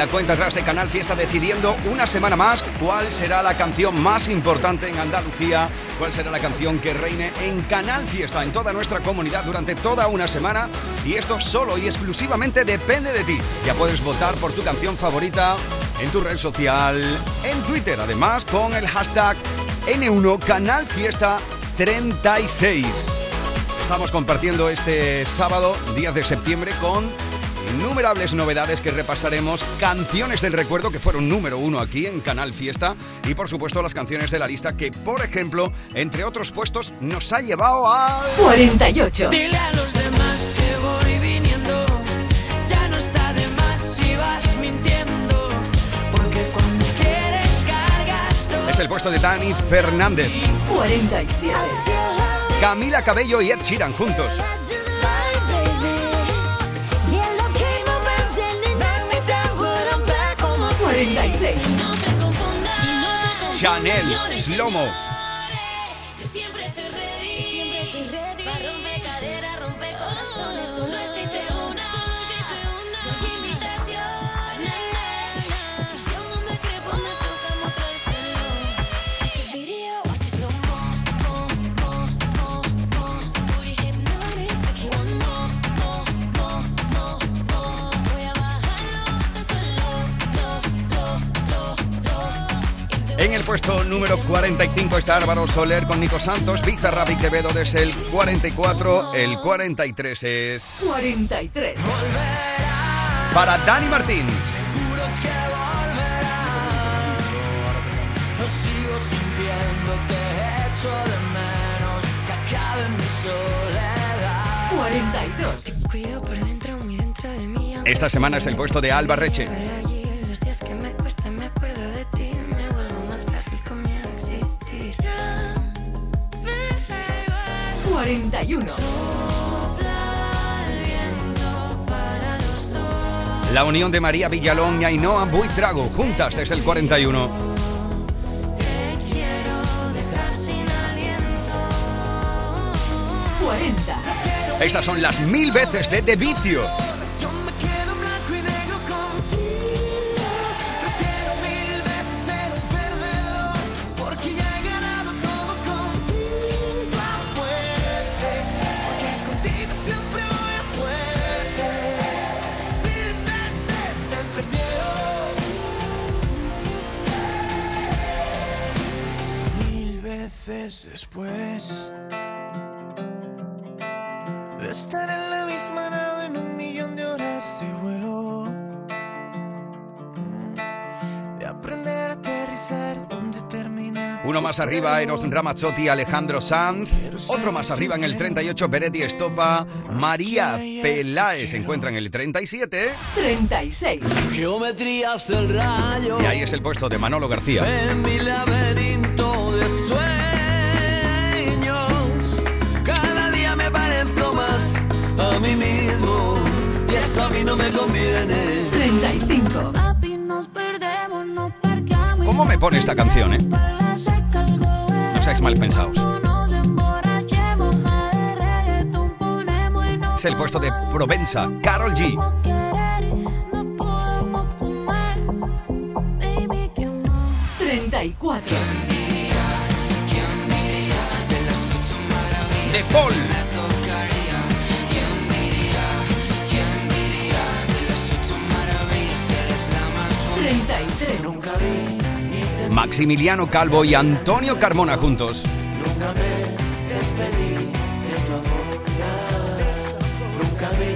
La cuenta atrás de Canal Fiesta decidiendo una semana más cuál será la canción más importante en Andalucía, cuál será la canción que reine en Canal Fiesta en toda nuestra comunidad durante toda una semana y esto solo y exclusivamente depende de ti. Ya puedes votar por tu canción favorita en tu red social, en Twitter, además con el hashtag N1 Canal Fiesta 36. Estamos compartiendo este sábado, 10 de septiembre, con innumerables novedades que repasaremos, canciones del recuerdo que fueron número uno aquí en Canal Fiesta y por supuesto las canciones de la lista que, por ejemplo, entre otros puestos, nos ha llevado a... 48. Dile a los demás que voy viniendo, ya no está de más si vas mintiendo, porque cuando quieres cargas todo. Es el puesto de Dani Fernández, 47. Camila Cabello y Ed Sheeran juntos. 46. Chanel, Slomo. En el puesto número 45 está Álvaro Soler con Nico Santos, Bizarrap y Quevedo desde el 44, el 43 es 43. para Dani Martín. Seguro que volverá. No sigo sintiendo que echo de menos que acabe mi soledad. 42. Cuido por dentro, muy dentro de mí. Esta semana es el puesto de Alba Reche. 41. Sopla el viento para los dos. La unión de María Villalón y Ainhoa Buitrago juntas desde el 41. Te quiero dejar sin aliento. 40. Estas son las mil veces de De Vicio. Más arriba, Eros Ramazzotti, Alejandro Sanz. Otro más arriba en el 38, Beretti Estopa. María Peláez se encuentra en el 37. 36. Geometrías del rayo. Y ahí es el puesto de Manolo García. En mi laberinto de sueños, cada día me parezco más a mí mismo. Y eso a mí no me conviene. 35. Papi, nos perdemos, nos parqueamos. ¿Cómo me pone esta canción, eh? No seáis mal pensados. Es el puesto de Provenza, Carol G. podemos querer y nos podemos comer. Baby, ¿qué más? 34. De Paul. 33. Maximiliano Calvo y Antonio Carmona juntos. Nunca me despedí de tu amor. Nunca vi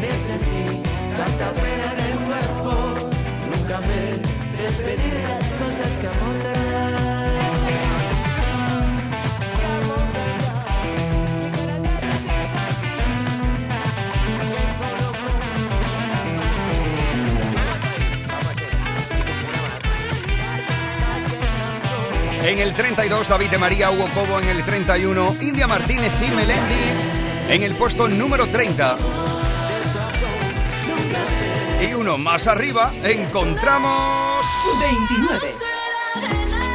ni sentí tanta pena en el cuerpo. Nunca me despedí de las cosas que amor En el 32, David de María, Hugo Cobo en el 31, India Martínez y Melendi en el puesto número 30. Y uno más arriba encontramos 29.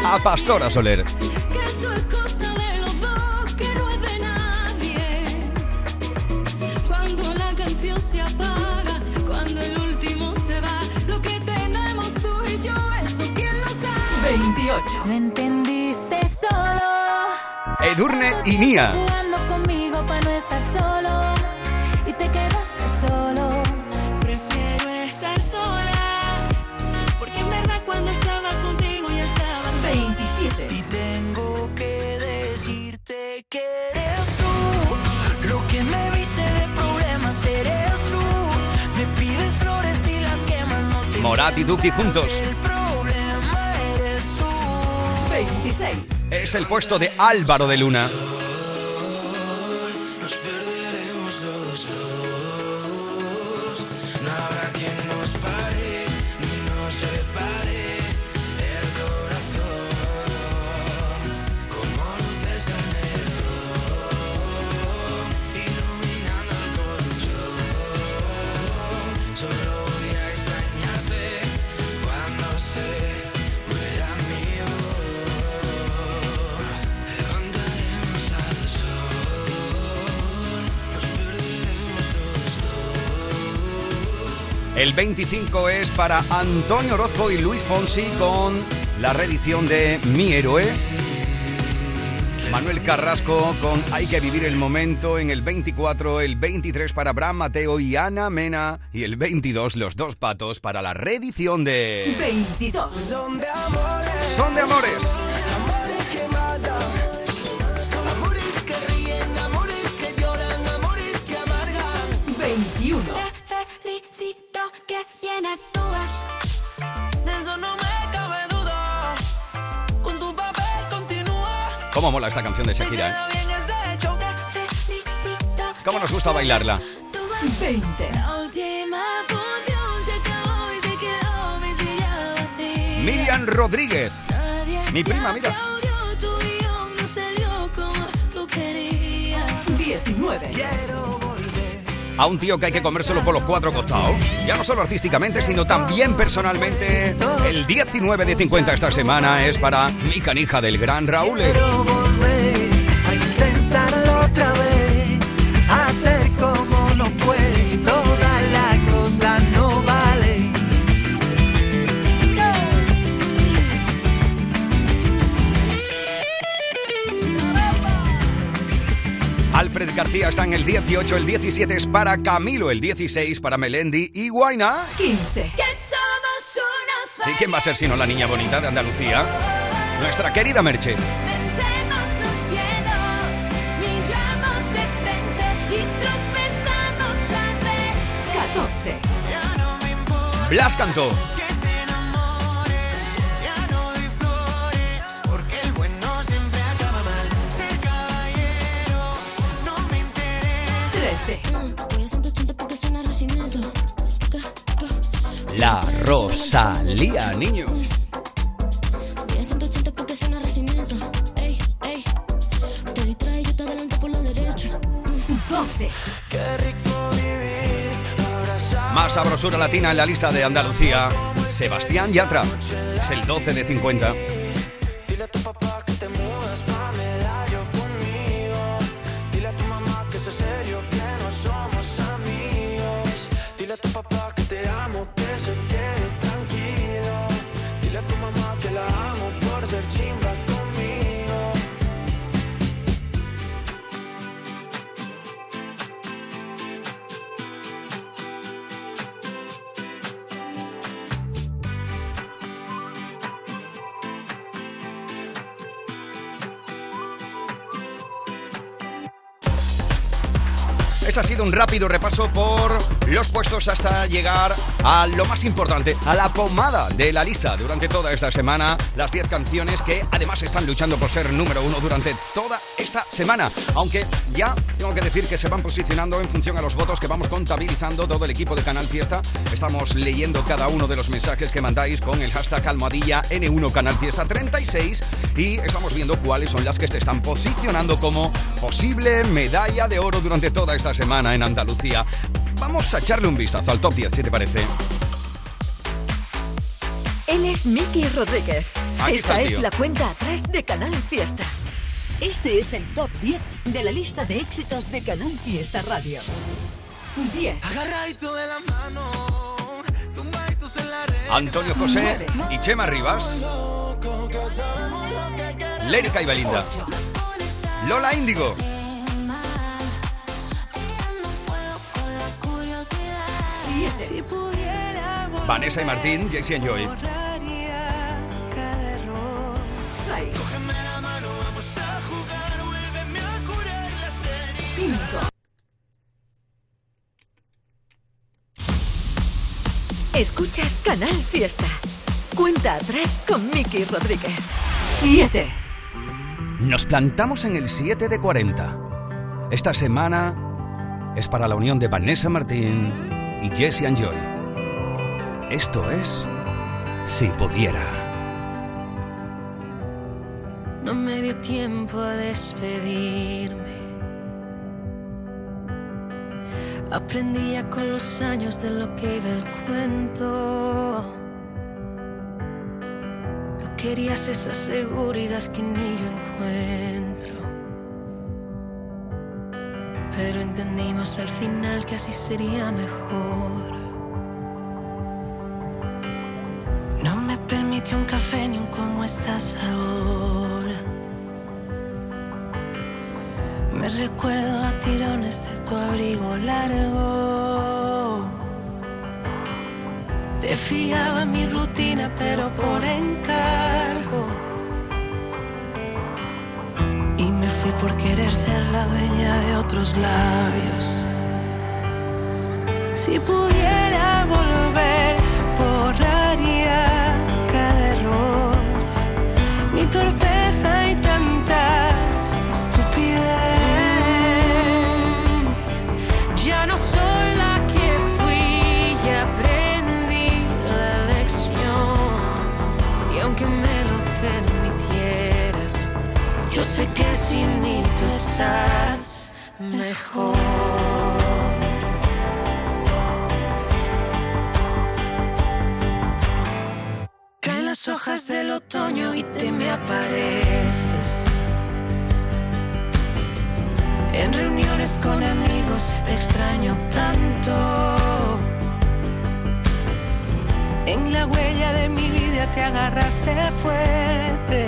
a Pastora Soler. Que 28. Me entendiste solo. Edurne y Nia. Jugando conmigo para no estar solo. Y te quedaste solo. Prefiero estar sola, porque en verdad cuando estaba contigo ya estaba sola. 27. Y tengo que decirte que eres tú Lo que me viste de problemas eres tú Me pides flores y las quemas no te Morat y Duki juntos. El Es el puesto de Álvaro de Luna. El 25 es para Antonio Orozco y Luis Fonsi con la reedición de Mi Héroe. Manuel Carrasco con Hay que vivir el momento en el 24, el 23 para Bram Mateo y Ana Mena y el 22 los dos patos para la reedición de 22. Son de amores Son de Amores. Amores que matan, amores que ríen, amores que lloran, amores que amargan. 21. ¿Cómo mola esta canción de Shakira? eh? ¿Cómo nos gusta bailarla? Actúas. 20. La última función se acabó y se quedó mi silla vacía. Miriam Rodríguez. Mi prima, mira. aplaudió, tu guion no salió como tú querías. 19. A un tío que hay que comérselo por los cuatro costados. Ya no solo artísticamente, sino también personalmente. El 19 de 50 esta semana es para mi canija del gran Raúl. García está en el 18, el 17 es para Camilo, el 16 para Melendi y Guaina. 15. Que somos unos ¿Y quién va a ser sino la niña bonita de Andalucía? Nuestra querida Merche. Metemos los Rico vivir, abrazar. Más sabrosura latina en la lista de Andalucía. Sebastián Yatra. Es el 12 de 50. Un rápido repaso por los puestos hasta llegar a lo más importante, a la pomada de la lista durante toda esta semana. Las 10 canciones que además están luchando por ser número uno durante toda esta semana. Aunque ya tengo que decir que se van posicionando en función a los votos que vamos contabilizando todo el equipo de Canal Fiesta. Estamos leyendo cada uno de los mensajes que mandáis con el hashtag almohadilla N1 Canal Fiesta 36 y estamos viendo cuáles son las que se están posicionando como posible medalla de oro durante toda esta semana en Andalucía. Vamos a echarle un vistazo al top 10, si te parece. Él es Miki Rodríguez. Aquí Esa es la cuenta atrás de Canal Fiesta. Este es el top 10 de la lista de éxitos de Canal Fiesta Radio. 10. Agarradito de la mano, tumbaditos en la red. Antonio José y Chema Rivas. Lérica y Belinda. Lola Índigo. Si pudiera volver, Vanessa y Martín, Jesse and Joy. Escuchas Canal Fiesta. Cuenta atrás con Miki Rodríguez. Siete. Nos plantamos en el 7 de 40. Esta semana es para la unión de Vanessa Martín y Jesse and Joy. Esto es Si pudiera. No me dio tiempo a despedirme. Aprendía con los años de lo que iba el cuento. Tú querías esa seguridad que ni yo encuentro. Pero entendimos al final que así sería mejor. No me permitió un café ni un cómo estás ahora. Me recuerdo a tirones de tu abrigo largo. Te fiaba mi rutina, pero por encargo. Por querer ser la dueña de otros labios. Si pudiera volver, borraría cada error. Mi torpeza y tanta estupidez. Ya no soy la que fui y aprendí la lección. Y aunque me lo permitieras, yo sé que sin mí tú estás mejor. Caen las hojas del otoño y te me apareces. En reuniones con amigos te extraño tanto. En la huella de mi vida te agarraste fuerte,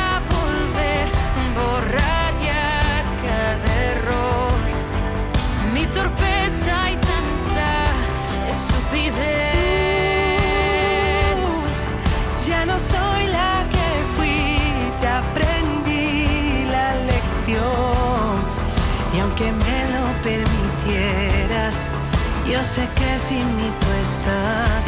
yo sé que sin mí tú estás.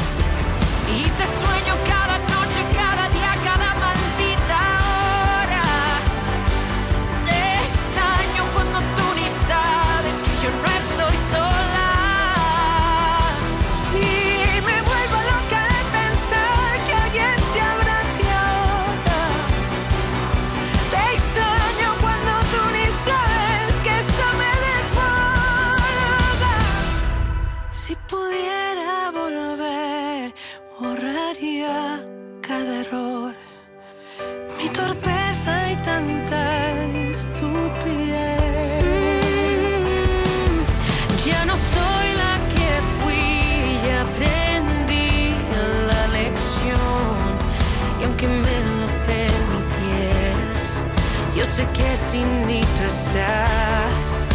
Sin mí tú estás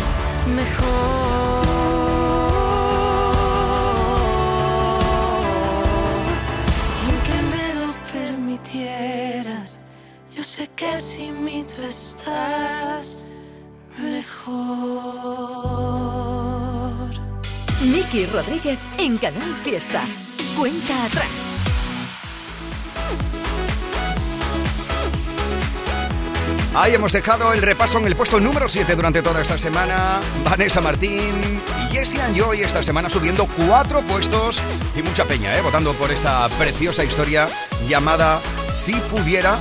mejor. Aunque me lo permitieras, yo sé que sin mí tú estás mejor. Miki Rodríguez en Canal Fiesta. Cuenta atrás. Ahí hemos dejado el repaso en el puesto número 7 durante toda esta semana. Vanessa Martín y Jessie and Joy esta semana subiendo cuatro puestos y mucha peña, ¿eh? Votando por esta preciosa historia llamada Si pudiera.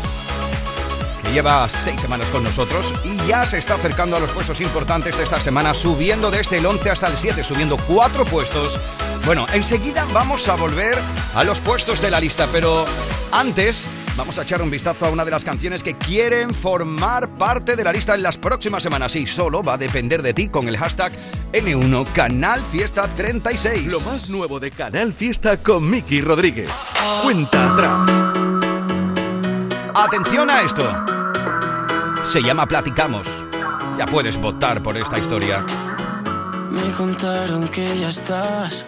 que lleva seis semanas con nosotros y ya se está acercando a los puestos importantes esta semana, subiendo desde el 11 hasta el 7, subiendo cuatro puestos. Bueno, enseguida vamos a volver a los puestos de la lista, pero antes vamos a echar un vistazo a una de las canciones que quieren formar parte de la lista en las próximas semanas y solo va a depender de ti con el hashtag N1 Canal Fiesta 36. Lo más nuevo de Canal Fiesta con Miki Rodríguez. Cuenta atrás. Atención a esto. Se llama Platicamos. Ya puedes votar por esta historia. Me contaron que ya estabas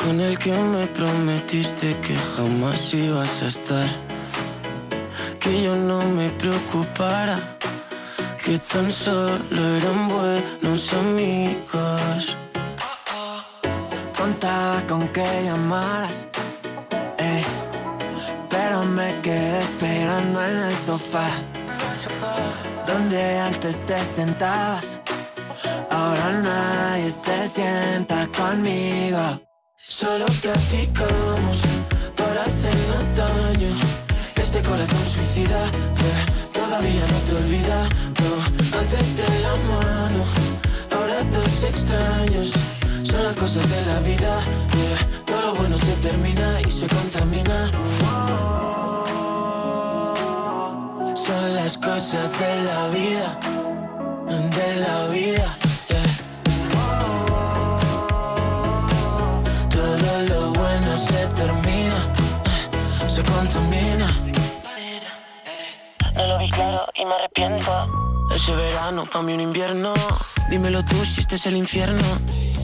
con el que me prometiste que jamás ibas a estar. Que yo no me preocupara, que tan solo eran buenos amigos. Contaba con que llamaras, eh, pero me quedé esperando en el sofá, donde antes te sentabas. Ahora nadie se sienta conmigo. Solo platicamos para hacernos daño. Este corazón suicida todavía no te olvida. No, antes de la mano, ahora dos extraños. Son las cosas de la vida. todo lo bueno se termina y se contamina. Son las cosas de la vida, de la vida. No lo vi claro y me arrepiento. Ese verano pa' mí un invierno. Dímelo tú si este es el infierno.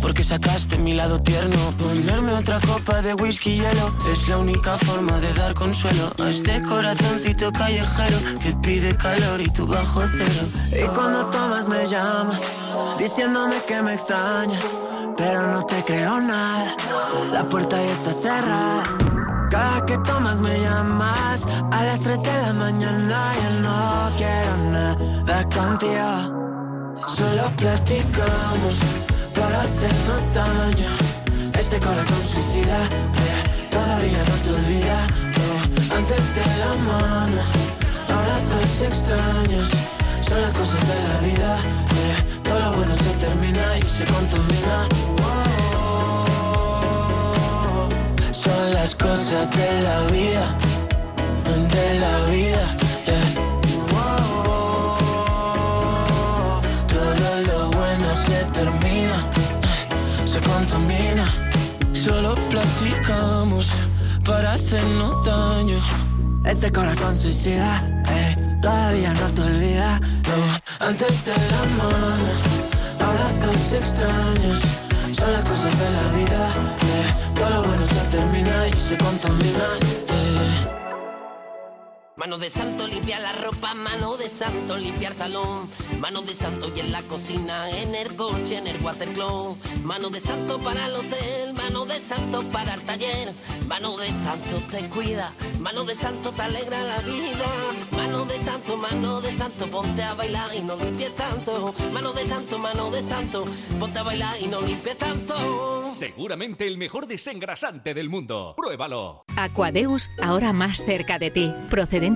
Porque sacaste mi lado tierno. Ponerme otra copa de whisky y hielo es la única forma de dar consuelo a este corazoncito callejero que pide calor y tú bajo cero. Y cuando tomas me llamas, diciéndome que me extrañas, pero no te creo nada. La puerta ya está cerrada. Cada que tomas me llamas, a las 3 de la mañana ya no quiero nada contigo. Solo platicamos para hacernos daño. Este corazón suicida todavía no te olvida. antes de la mano, ahora dos extraños. Son las cosas de la vida. todo lo bueno se termina y se contamina. Son las cosas de la vida, de la vida. yeah. Oh, todo lo bueno se termina, eh, se contamina. Solo platicamos para hacernos daño. Este corazón suicida, eh, todavía no te olvida. Eh, antes de la mano, ahora dos extraños. Son las cosas de la vida. eh, todo lo bueno se termina y se contamina. Mano de santo limpia la ropa, mano de santo limpiar salón, mano de santo y en la cocina, en el coche, en el watercloak, mano de santo para el hotel, mano de santo para el taller, mano de santo te cuida, mano de santo te alegra la vida, mano de santo, mano de santo, ponte a bailar y no limpies tanto, mano de santo, mano de santo, ponte a bailar y no limpies tanto. Seguramente el mejor desengrasante del mundo. Pruébalo. Aquadeus, ahora más cerca de ti, procedente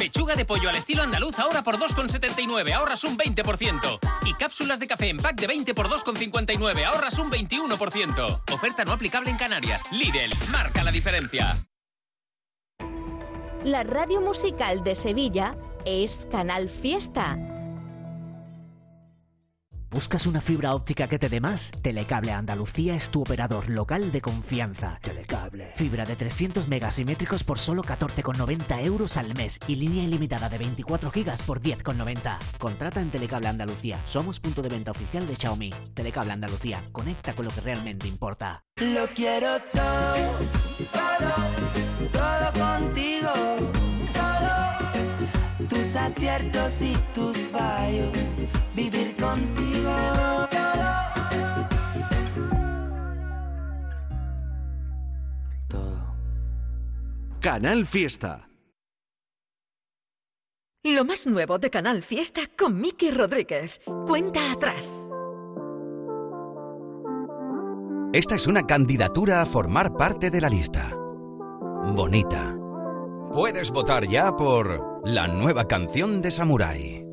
Pechuga de pollo al estilo andaluz ahora por 2,79, ahorras un 20%. Y cápsulas de café en pack de 20 por 2,59, ahorras un 21%. Oferta no aplicable en Canarias. Lidl, marca la diferencia. La radio musical de Sevilla es Canal Fiesta. ¿Buscas una fibra óptica que te dé más? Telecable Andalucía es tu operador local de confianza. Telecable. Fibra de 300 megasimétricos por solo 14,90 euros al mes y línea ilimitada de 24 gigas por 10,90. Contrata en Telecable Andalucía. Somos punto de venta oficial de Xiaomi. Telecable Andalucía. Conecta con lo que realmente importa. Lo quiero todo, todo, todo contigo. Todo, tus aciertos y tus fallos, vivir contigo. Todo, Canal Fiesta. Lo más nuevo de Canal Fiesta con Miki Rodríguez. Cuenta atrás. Esta es una candidatura a formar parte de la lista. Bonita. Puedes votar ya por la nueva canción de Samurai.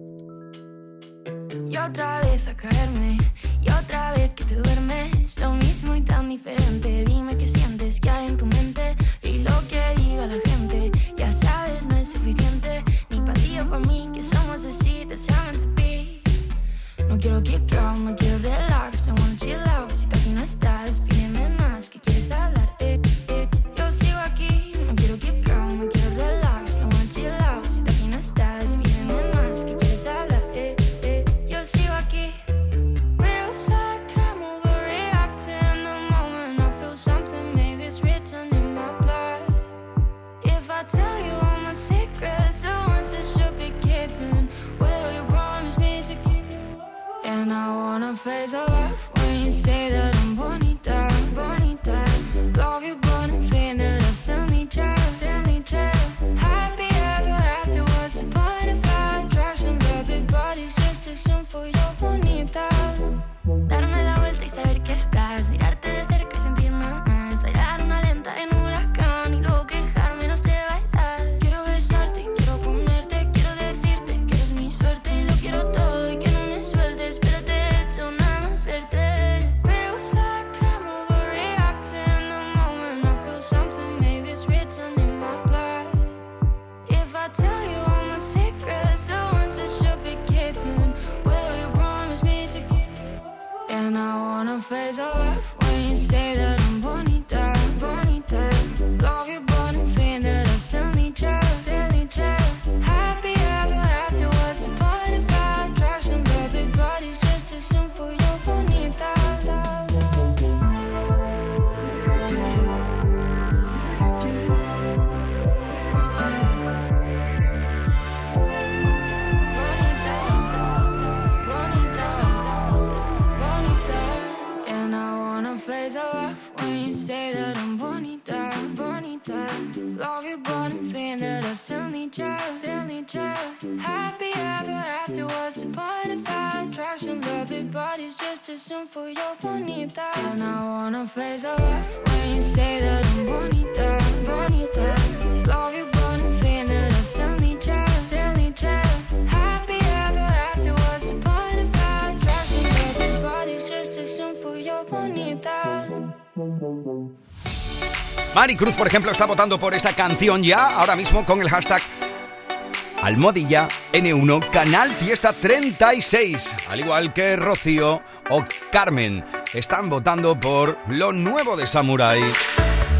Y otra vez a caerme, y otra vez que te duermes. Lo mismo just too soon for your bonita. And I wanna face off when you say that I'm bonita, bonita. Love you, but I'm saying that I still need you, still need you. Happy ever after, what's the point of our attraction? Love big bodies just too soon for your bonita. Mari Cruz, por ejemplo, está votando por esta canción ya, ahora mismo con el hashtag Almodilla N1 Canal Fiesta 36. Al igual que Rocío o Carmen, están votando por lo nuevo de Samurai.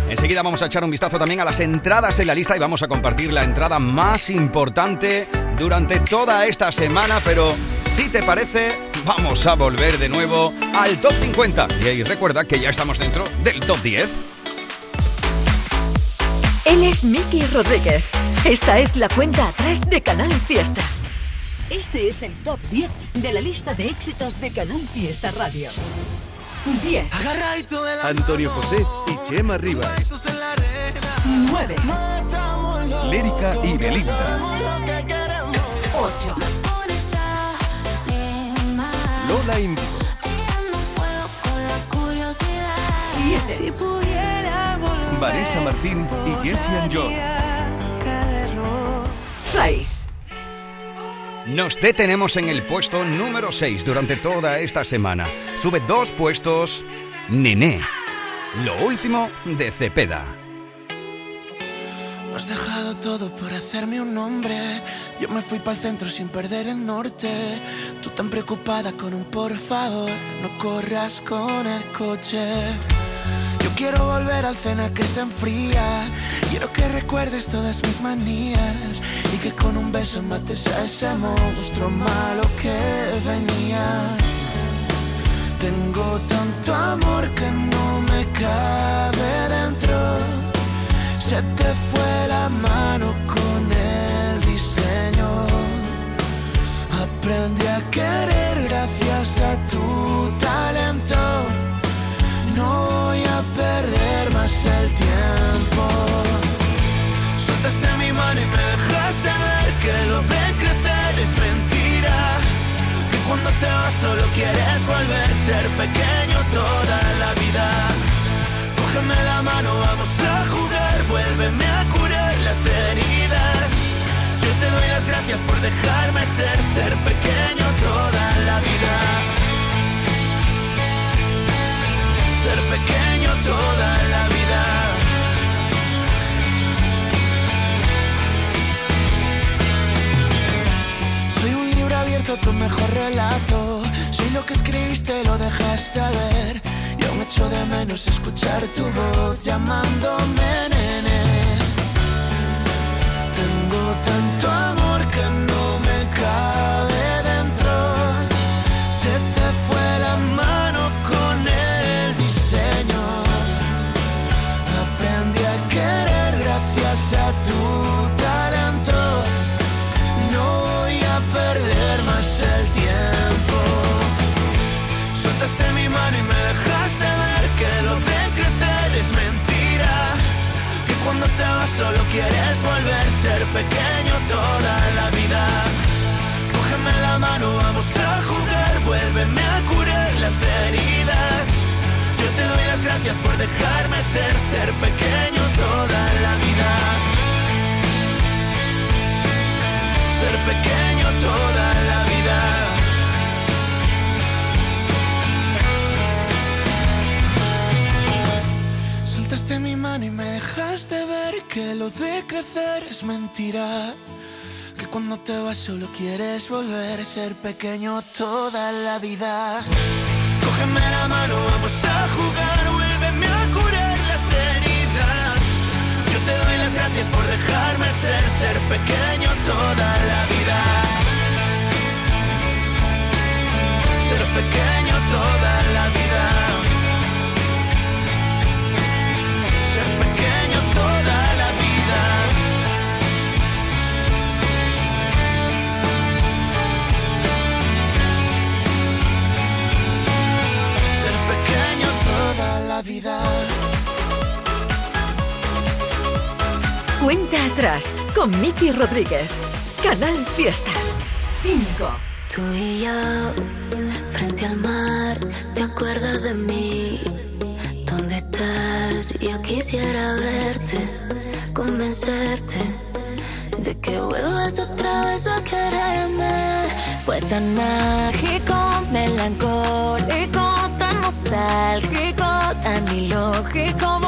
Enseguida vamos a echar un vistazo también a las entradas en la lista y vamos a compartir la entrada más importante durante toda esta semana, pero si te parece, vamos a volver de nuevo al top 50. Y ahí recuerda que ya estamos dentro del top 10. Él es Miki Rodríguez. Esta es la cuenta atrás de Canal Fiesta. Este es el top 10 de la lista de éxitos de Canal Fiesta Radio. 10. Antonio José y Chema Rivas. 9. Lérica y Belinda. 8. Lola Índigo. 7. Si pudiera volver. Vanessa Martín y Jesse and John. Cada error. 6. Nos detenemos en el puesto número 6 durante toda esta semana. Sube dos puestos Nené. Lo último de Cepeda. Lo has dejado todo por hacerme un nombre. Yo me fui para el centro sin perder el norte. Tú tan preocupada con un por favor, no corras con el coche. Quiero volver al cena que se enfría. Quiero que recuerdes todas mis manías y que con un beso mates a ese monstruo malo que venía. Tengo tanto amor que no me cabe dentro. Se te fue la mano con el diseño. Aprendí a querer gracias a tu talento. Perder más el tiempo. Soltaste mi mano y me dejaste ver que lo de crecer es mentira. Que cuando te vas solo quieres volver ser pequeño toda la vida. Cógeme la mano, vamos a jugar, vuélveme a curar las heridas. Yo te doy las gracias por dejarme ser, ser pequeño toda la vida. Ser pequeño toda la vida. Soy un libro abierto, tu mejor relato. Soy lo que escribiste, lo dejaste ver. Y aún echo de menos escuchar tu voz llamándome nene. Tengo tanto quieres volver ser pequeño toda la vida. Cógeme la mano, vamos a jugar, vuélveme a curar las heridas. Yo te doy las gracias por dejarme ser, ser pequeño toda la vida. Ser pequeño toda la vida. Soltaste mi mano y me dejaste ver que lo de crecer es mentira. Que cuando te vas solo quieres volver a ser pequeño toda la vida. Cógeme la mano, vamos a jugar, vuélveme a curar las heridas. Yo te doy las gracias por dejarme ser, ser pequeño toda la vida. Ser pequeño toda la vida. Toda la vida. Cuenta atrás con Miki Rodríguez. Canal Fiesta. 5. Tú y yo, frente al mar, ¿te acuerdas de mí? ¿Dónde estás? Yo quisiera verte, convencerte de que vuelvas otra vez a quererme. Fue tan mágico, melancólico, tan nostálgico, ilógico volver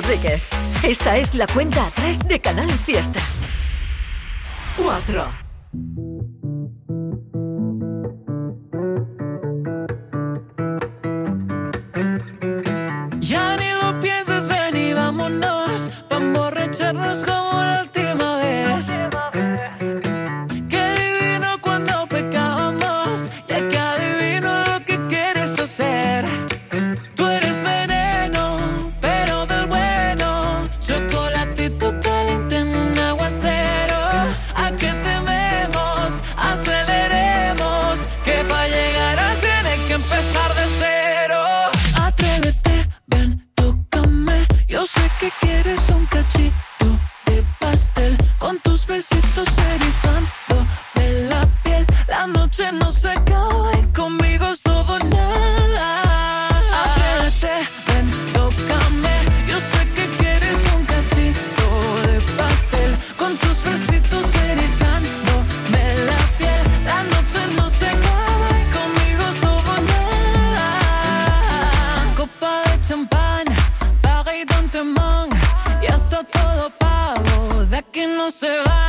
Rodríguez. Esta es la cuenta atrás de Canal Fiesta. 4. Se van.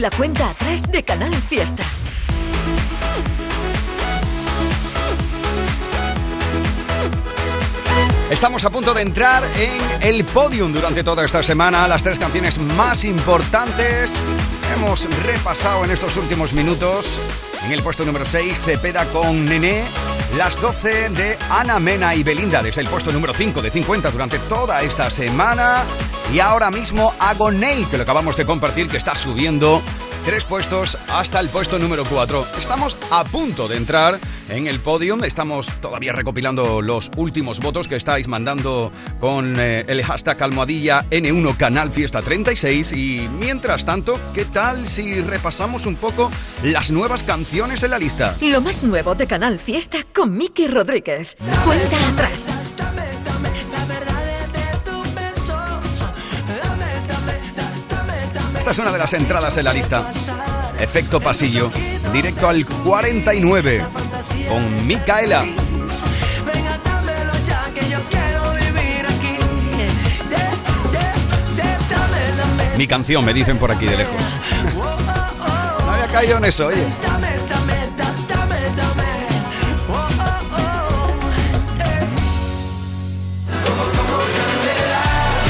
La cuenta atrás de Canal Fiesta. Estamos a punto de entrar en el podium durante toda esta semana. Las tres canciones más importantes hemos repasado en estos últimos minutos. En el puesto número 6, Cepeda con Nené. Las 12 de Ana Mena y Belinda desde el puesto número 5 de 50 durante toda esta semana. Y ahora mismo Agoney, que lo acabamos de compartir, que está subiendo tres puestos hasta el puesto número 4. Estamos a punto de entrar en el podium. Estamos todavía recopilando los últimos votos que estáis mandando con eh, el hashtag almohadilla N1 Canal Fiesta 36. Y mientras tanto, ¿qué tal si repasamos un poco las nuevas canciones en la lista? Lo más nuevo de Canal Fiesta con Miki Rodríguez. Cuenta atrás. Es una de las entradas en la lista. Efecto pasillo, directo al 49 con Micaela. Mi canción, me dicen por aquí de lejos. No había caído en eso, oye.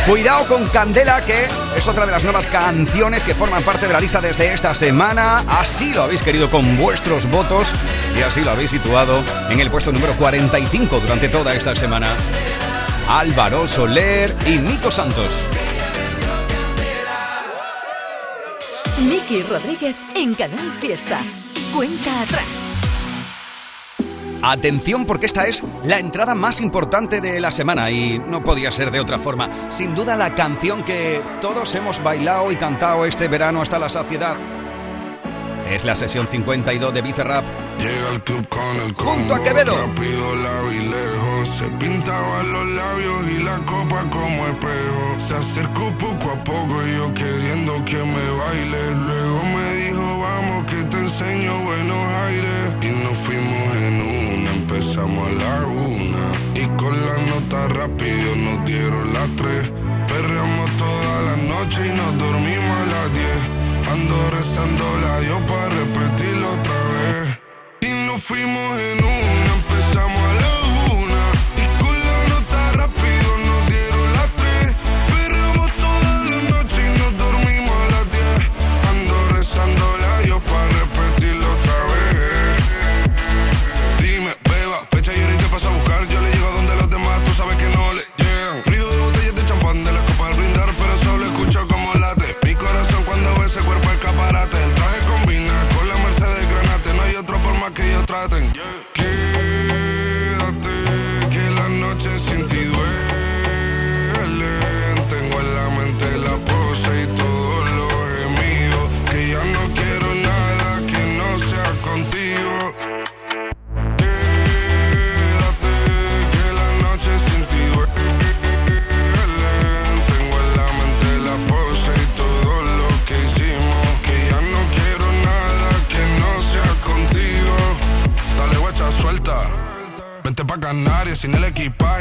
Cuidado con Candela, que es otra de las nuevas canciones que forman parte de la lista desde esta semana. Así lo habéis querido con vuestros votos y así lo habéis situado en el puesto número 45 durante toda esta semana. Álvaro Soler y Nico Santos. Miki Rodríguez en Canal Fiesta. Cuenta atrás. Atención porque esta es la entrada más importante de la semana y no podía ser de otra forma. Sin duda la canción que todos hemos bailado y cantado este verano hasta la saciedad. Es la sesión 52 de Bizarrap Llega al club con el Junto a combo, Quevedo. Rápido lejos. Se pintaban los labios y la copa como espejo. Se acercó poco a poco y yo queriendo que me baile. Luego me dijo, vamos que te enseño buenos aires. Y nos fuimos en empezamos a la una. Y con la nota rápido nos dieron las tres. Perreamos toda la noche y nos dormimos a las diez. Ando rezando la Dios para repetirlo otra vez. Y nos fuimos en una,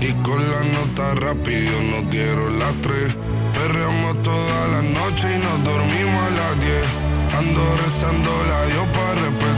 Y con la nota rápido nos dieron las tres. Perreamos toda la noche y nos dormimos a las diez. Ando rezando la Dios para repetirlo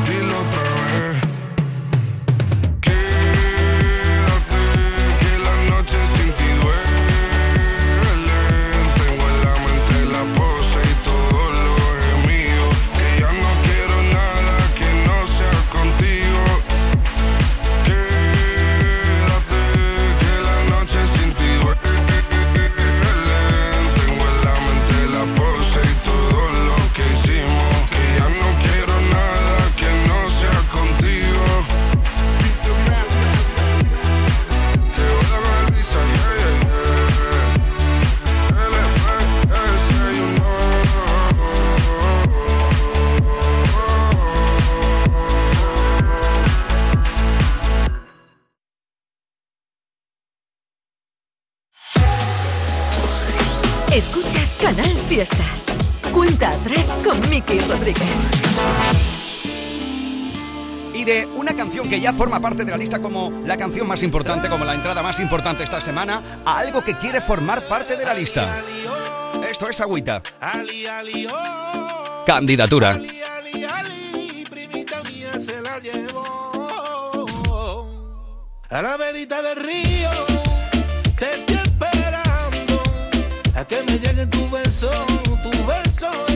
que ya forma parte de la lista como la canción más importante, como la entrada más importante esta semana, a algo que quiere formar parte de la lista. Esto es Agüita. Candidatura. A la verita del río. Te estoy esperando a que me llegue tu beso, tu beso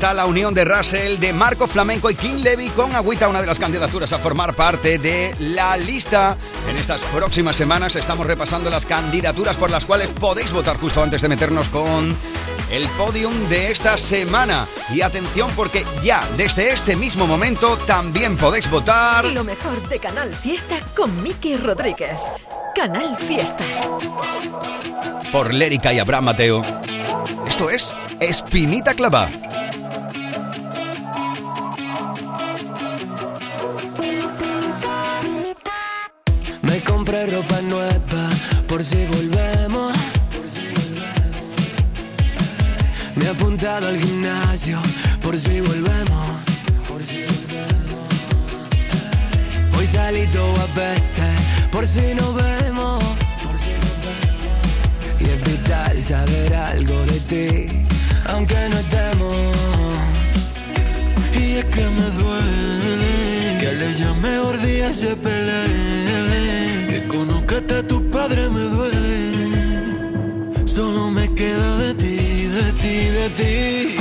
está la unión de Russell, de Marco Flamenco y King Levy con Agüita, una de las candidaturas a formar parte de la lista. En estas próximas semanas estamos repasando las candidaturas por las cuales podéis votar justo antes de meternos con el podium de esta semana. Y atención porque ya desde este mismo momento también podéis votar. Lo mejor de Canal Fiesta con Miki Rodríguez. Canal Fiesta. por Lérica y Abraham Mateo. Esto es Espinita Clava. Gimnasio por si volvemos. Hoy salí todo a verte por si nos vemos. Y es vital saber algo de ti, aunque no estemos. Y es que me duele que le llame gordía se pelee. Que conozcaste a tu padre me duele. Solo me queda de ti, de ti, de ti.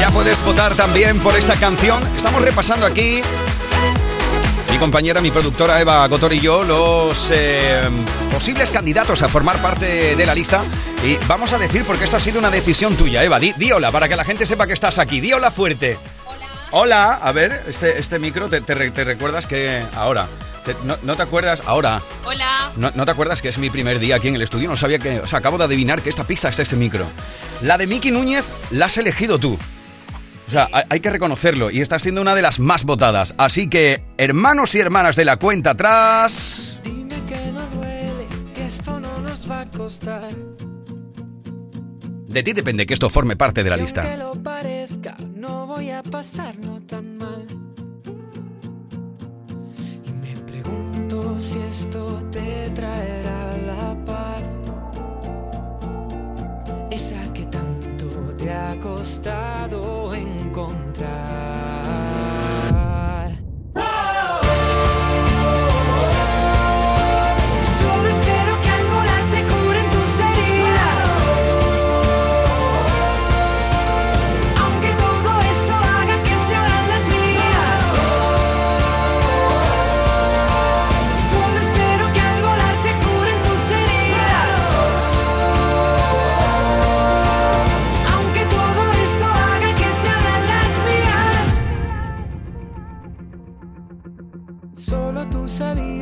Ya puedes votar también por esta canción. Estamos repasando aquí, mi compañera, mi productora Eva Gotor y yo, los eh, posibles candidatos a formar parte de la lista. Y vamos a decir, porque esto ha sido una decisión tuya, Eva. Di, di hola para que la gente sepa que estás aquí. Di hola fuerte. Hola. A ver, este, este micro, te, te re- te recuerdas que ahora. Te- no, no te acuerdas? Ahora. Hola. No, no te acuerdas que es mi primer día aquí en el estudio? No sabía que... O sea, acabo de adivinar que esta pizza es ese micro. La de Miki Núñez la has elegido tú. O sea, hay, que reconocerlo y está siendo una de las más votadas. Así que, hermanos y hermanas de la cuenta atrás... Dime que no duele, que esto no nos va a costar. De ti depende que esto forme parte de la lista. Lo parezca, no voy a pasarlo tan mal. Y me pregunto si esto te traerá la paz. Esa que tanto te ha costado encontrar.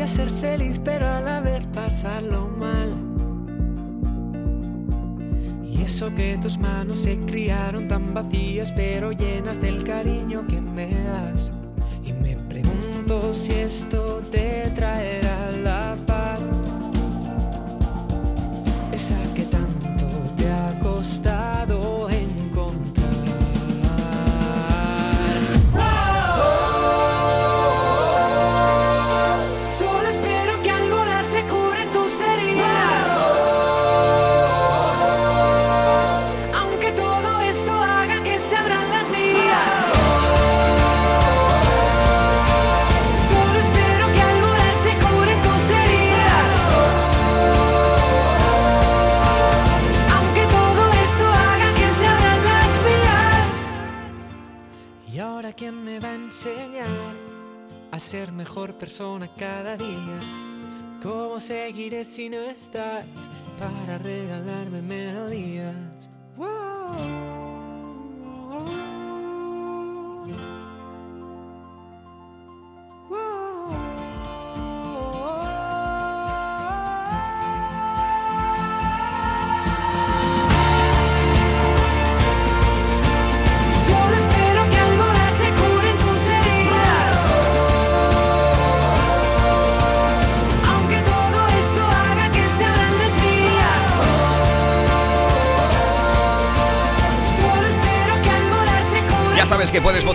Ser feliz, pero a la vez mal. Y eso que tus manos se criaron tan vacías, pero llenas del cariño que me das. Y me pregunto si esto te traerá la paz. Esa ¿Y mejor persona cada día? ¿Cómo seguiré si no estás para regalarme melodías?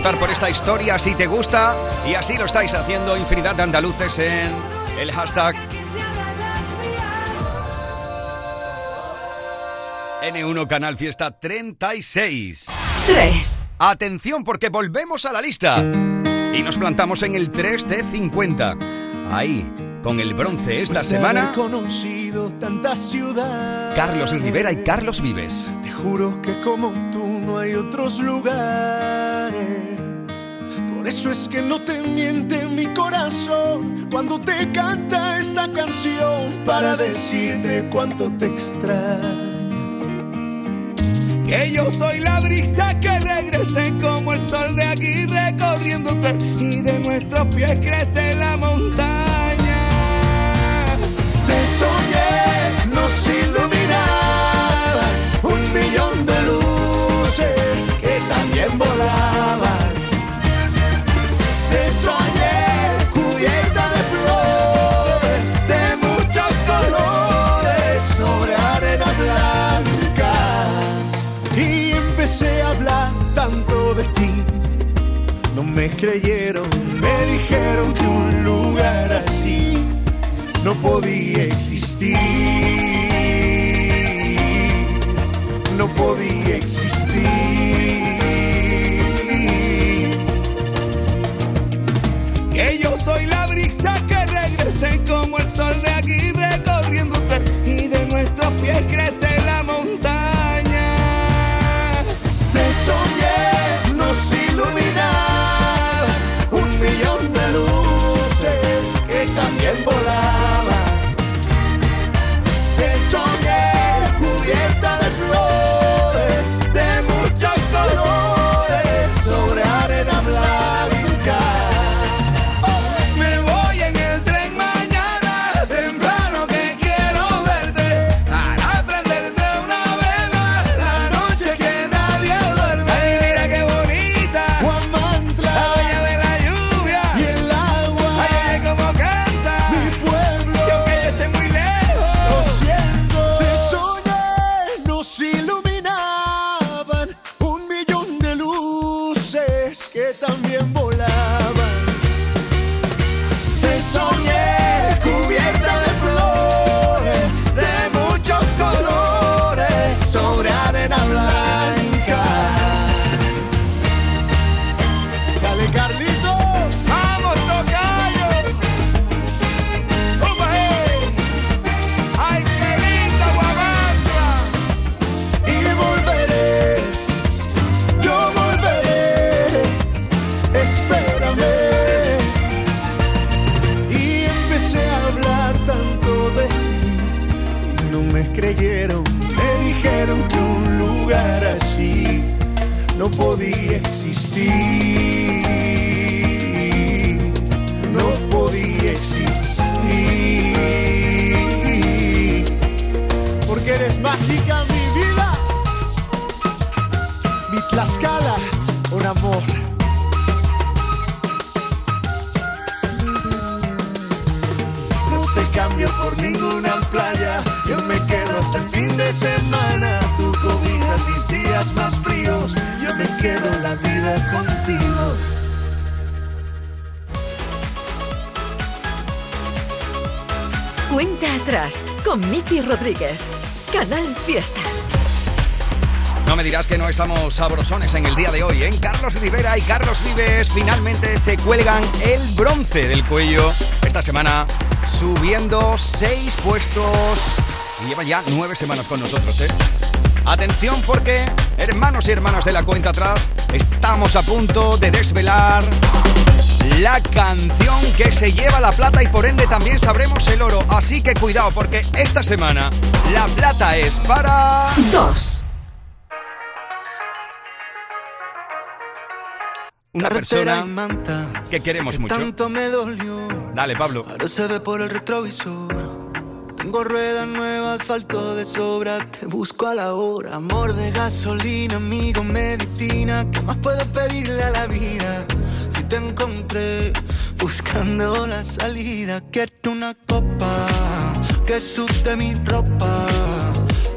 Votar por esta historia si te gusta y así lo estáis haciendo infinidad de andaluces en el hashtag N1 Canal Fiesta 36. 3. Atención porque volvemos a la lista y nos plantamos en el 3 de 50. Ahí, con el bronce esta Después semana, conocido. Carlos Rivera y Carlos Vives. Te juro que como tú no hay otros lugares. Eso es que no te miente mi corazón cuando te canta esta canción para decirte cuánto te extraño. Que yo soy la brisa que regrese como el sol de aquí recorriéndote y de nuestros pies crece la montaña. No me creyeron, me dijeron que un lugar así no podía existir. No podía existir. Que yo soy la brisa que regrese como el sol de aquí recorriéndote y de nuestros pies crece la montaña. Dirás que no estamos sabrosones en el día de hoy, ¿eh? Carlos Rivera y Carlos Vives finalmente se cuelgan el bronce del cuello esta semana, subiendo seis puestos y lleva ya nueve semanas con nosotros, ¿eh? Atención porque, hermanos y hermanas de la cuenta atrás, estamos a punto de desvelar la canción que se lleva la plata y por ende también sabremos el oro. Así que cuidado porque esta semana la plata es para... Dos. Una persona manta, que queremos que mucho. tanto me dolió. Dale, Pablo. Ahora se ve por el retrovisor. Tengo ruedas nuevas, asfalto de sobra. Te busco a la hora. Amor de gasolina, amigo, medicina. ¿Qué más puedo pedirle a la vida? Si te encontré buscando la salida, quiero una copa que sude mi ropa.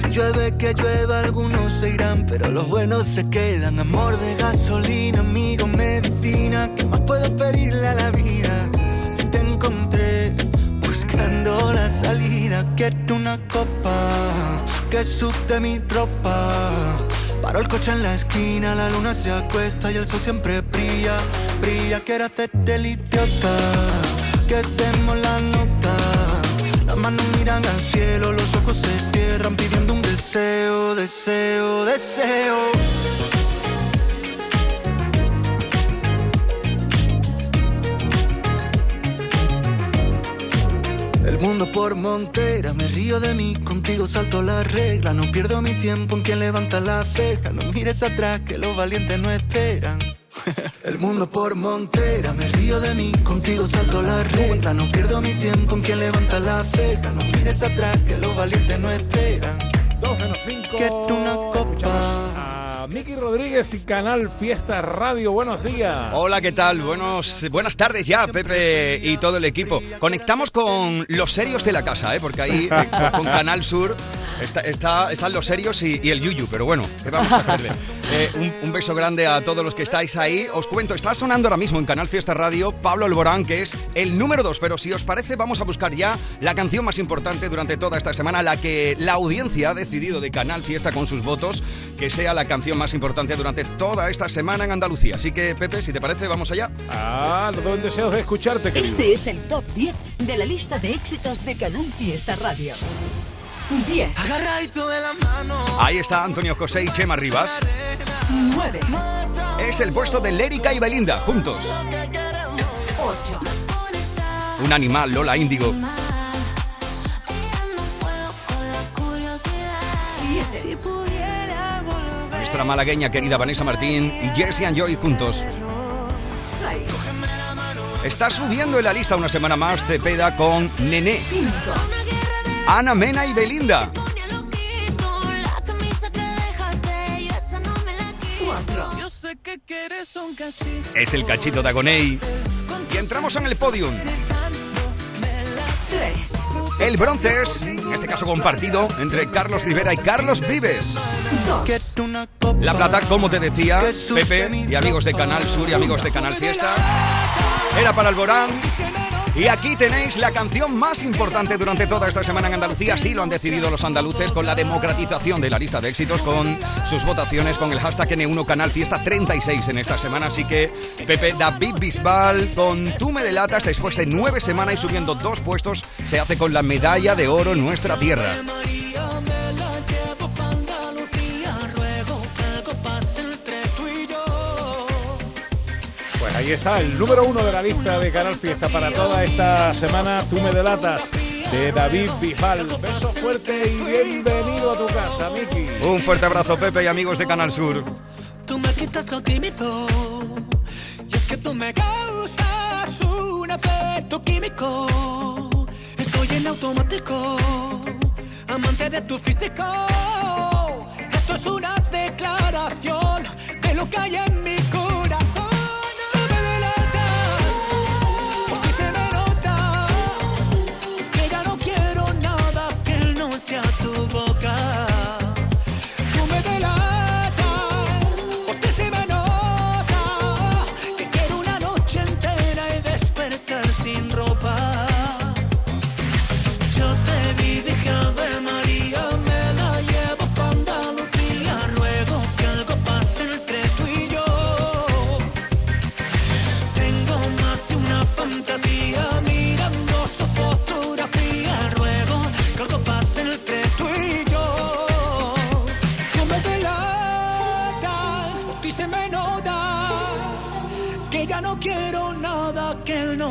Si llueve, que llueva, algunos se irán, pero los buenos se quedan. Amor de gasolina, amigo, medicina, ¿qué más puedo pedirle a la vida? Si te encontré buscando la salida, quiero una copa que sude mi ropa. Paro el coche en la esquina, la luna se acuesta y el sol siempre brilla, brilla. Quiero hacerte el idiota, que demos la nota. Las manos miran al cielo, los ojos se cierran pidiendo deseo, deseo, deseo. El mundo por montera, me río de mí, contigo salto la regla. No pierdo mi tiempo en quien levanta la ceja. No mires atrás, que los valientes no esperan. El mundo por montera, me río de mí, contigo salto la regla. No pierdo mi tiempo en quien levanta la ceja. No mires atrás, que los valientes no esperan. 2 menos 5. Quiero una copa. A Miki Rodríguez y Canal Fiesta Radio. Buenos días. Hola, ¿qué tal? Buenos, buenas tardes ya, Pepe y todo el equipo. Conectamos con los serios de la casa, ¿eh? porque ahí con Canal Sur está, está- están los serios y, y el Yuyu, pero bueno, ¿qué vamos a hacerle? Eh, un, un beso grande a todos los que estáis ahí. Os cuento, está sonando ahora mismo en Canal Fiesta Radio Pablo Alborán, que es el número 2, pero si os parece vamos a buscar ya la canción más importante durante toda esta semana, la que la audiencia ha decidido de Canal Fiesta con sus votos, que sea la canción más importante durante toda esta semana en Andalucía. Así que, Pepe, si te parece, vamos allá. Ah, no tengo deseos de escucharte, querido. Este es el top 10 de la lista de éxitos de Canal Fiesta Radio. 10, Agarradito de la mano. Ahí está Antonio José y Chema Rivas. 9, Es el puesto de Lérica y Belinda, juntos. 8, Un animal, Lola Índigo. 7, Si pudiera volver. Nuestra malagueña querida Vanessa Martín y Jersey and Joy juntos. 6, Está subiendo en la lista una semana más Cepeda con Nené. 5, Ana Mena y Belinda. 4, Yo sé que quieres un cachito. Es el cachito de Agoney. Y entramos en el podium. 3, El bronce es, en este caso compartido, entre Carlos Rivera y Carlos Vives. 2, Quiero una copa. La plata, como te decía, Pepe y amigos de Canal Sur y amigos de Canal Fiesta, era para Alborán. Y aquí tenéis la canción más importante durante toda esta semana en Andalucía. Sí lo han decidido los andaluces con la democratización de la lista de éxitos, con sus votaciones, con el hashtag N1 Canal Fiesta 36 en esta semana. Así que Pepe David Bisbal con Tú me delatas después de nueve semanas y subiendo dos puestos se hace con la medalla de oro en nuestra tierra. Ahí está, el número uno de la lista de Canal Fiesta para toda esta semana. Tú me delatas de David Bijal. Beso fuerte y bienvenido a tu casa, Miki. Un fuerte abrazo Pepe y amigos de Canal Sur. Tú me quitas lo tímido. Y es que tú me causas un efecto químico. Estoy en automático, amante de tu físico. Esto es una declaración de lo que hay en mi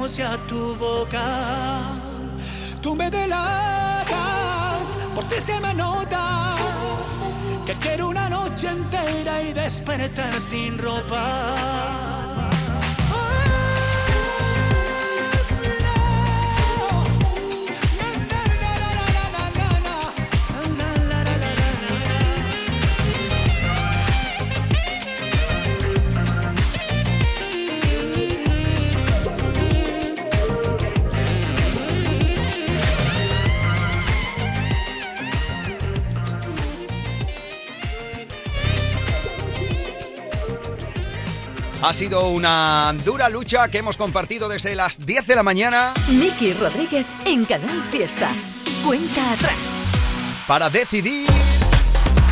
sea tu boca. Tú me delatas, por ti se me nota que quiero una noche entera y despertar sin ropa. Ha sido una dura lucha que hemos compartido desde las 10 de la mañana Miki Rodríguez en Canal Fiesta. Cuenta atrás. para decidir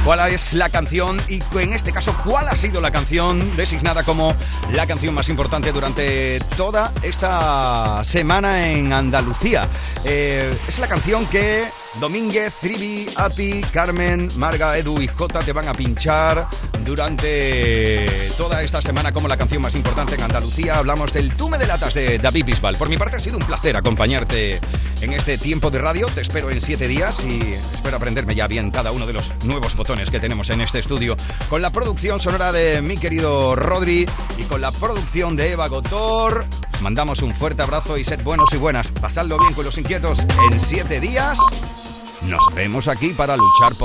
cuál es la canción y en este caso cuál ha sido la canción designada como la canción más importante durante toda esta semana en Andalucía. Eh, es la canción que Domínguez, Trivi, Api, Carmen, Marga, Edu y Jota te van a pinchar durante toda esta semana como la canción más importante en Andalucía. Hablamos del Tú me delatas de David Bisbal. Por mi parte ha sido un placer acompañarte en este tiempo de radio. Te espero en siete días y espero aprenderme ya bien cada uno de los nuevos botones que tenemos en este estudio. Con la producción sonora de mi querido Rodri y con la producción de Eva Gotor. Os mandamos un fuerte abrazo y sed buenos y buenas. Pasadlo bien con los inquietos. En siete días nos vemos aquí para luchar por